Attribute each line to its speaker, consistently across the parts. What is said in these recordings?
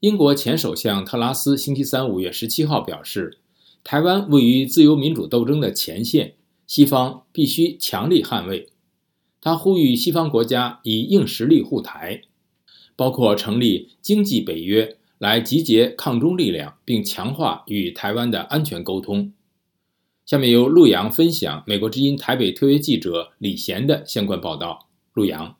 Speaker 1: 英国前首相特拉斯星期三五月十七号表示，台湾位于自由民主斗争的前线，西方必须强力捍卫。他呼吁西方国家以硬实力护台，包括成立经济北约来集结抗中力量，并强化与台湾的安全沟通。下面由陆洋分享美国之音台北特约记者李贤的相关报道。陆洋，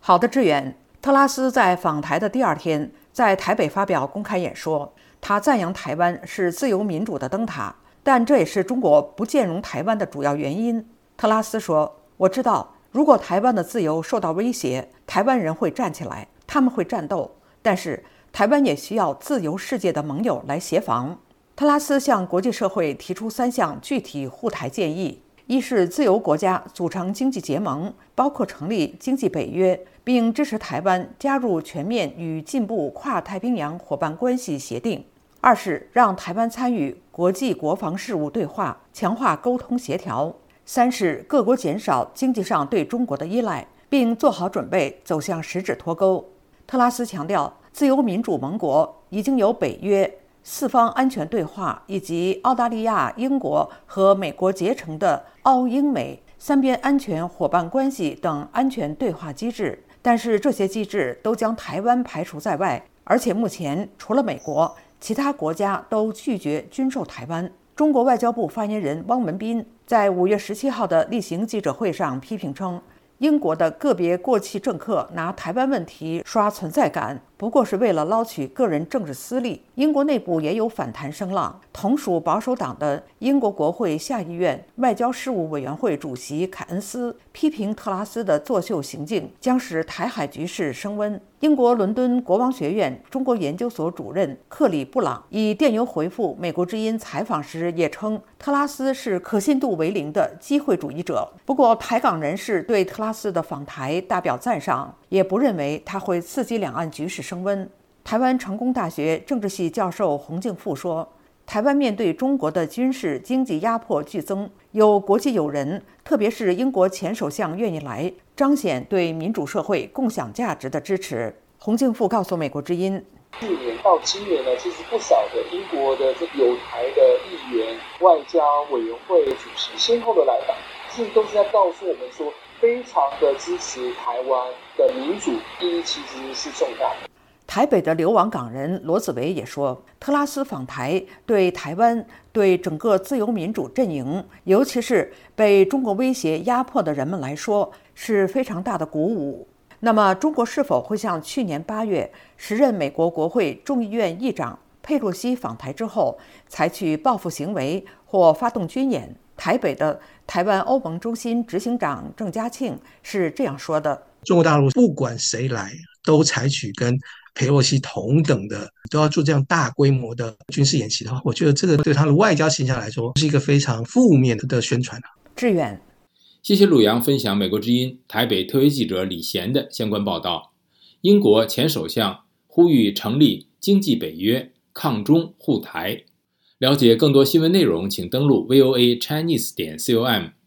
Speaker 2: 好的，志远。特拉斯在访台的第二天，在台北发表公开演说，他赞扬台湾是自由民主的灯塔，但这也是中国不兼容台湾的主要原因。特拉斯说：“我知道，如果台湾的自由受到威胁，台湾人会站起来，他们会战斗。但是，台湾也需要自由世界的盟友来协防。”特拉斯向国际社会提出三项具体护台建议：一是自由国家组成经济结盟，包括成立经济北约。并支持台湾加入全面与进步跨太平洋伙伴关系协定。二是让台湾参与国际国防事务对话，强化沟通协调。三是各国减少经济上对中国的依赖，并做好准备走向十指脱钩。特拉斯强调，自由民主盟国已经有北约、四方安全对话以及澳大利亚、英国和美国结成的澳英美三边安全伙伴关系等安全对话机制。但是这些机制都将台湾排除在外，而且目前除了美国，其他国家都拒绝军售台湾。中国外交部发言人汪文斌在五月十七号的例行记者会上批评称。英国的个别过气政客拿台湾问题刷存在感，不过是为了捞取个人政治私利。英国内部也有反弹声浪。同属保守党的英国国会下议院外交事务委员会主席凯恩斯批评特拉斯的作秀行径将使台海局势升温。英国伦敦国王学院中国研究所主任克里布朗以电邮回复美国之音采访时也称，特拉斯是可信度为零的机会主义者。不过，台港人士对特拉斯的访台大表赞赏，也不认为他会刺激两岸局势升温。台湾成功大学政治系教授洪敬富说：“台湾面对中国的军事经济压迫剧增，有国际友人，特别是英国前首相愿意来。”彰显对民主社会共享价值的支持。洪敬富告诉美国之音，
Speaker 3: 去年到今年呢，其实不少的英国的这有台的议员、外交委员会主席先后的来访，其实都是在告诉我们说，非常的支持台湾的民主意义其实是重大的。
Speaker 2: 台北的流亡港人罗子维也说，特拉斯访台对台湾、对整个自由民主阵营，尤其是被中国威胁压迫的人们来说，是非常大的鼓舞。那么，中国是否会像去年八月时任美国国会众议院议长佩洛西访台之后，采取报复行为或发动军演？台北的台湾欧盟中心执行长郑嘉庆是这样说的：“
Speaker 4: 中国大陆不管谁来，都采取跟。”佩洛西同等的都要做这样大规模的军事演习的话，我觉得这个对他的外交形象来说是一个非常负面的的宣传啊。
Speaker 2: 志远，
Speaker 1: 谢谢鲁阳分享美国之音台北特约记者李贤的相关报道。英国前首相呼吁成立经济北约，抗中护台。了解更多新闻内容，请登录 VOA Chinese 点 com。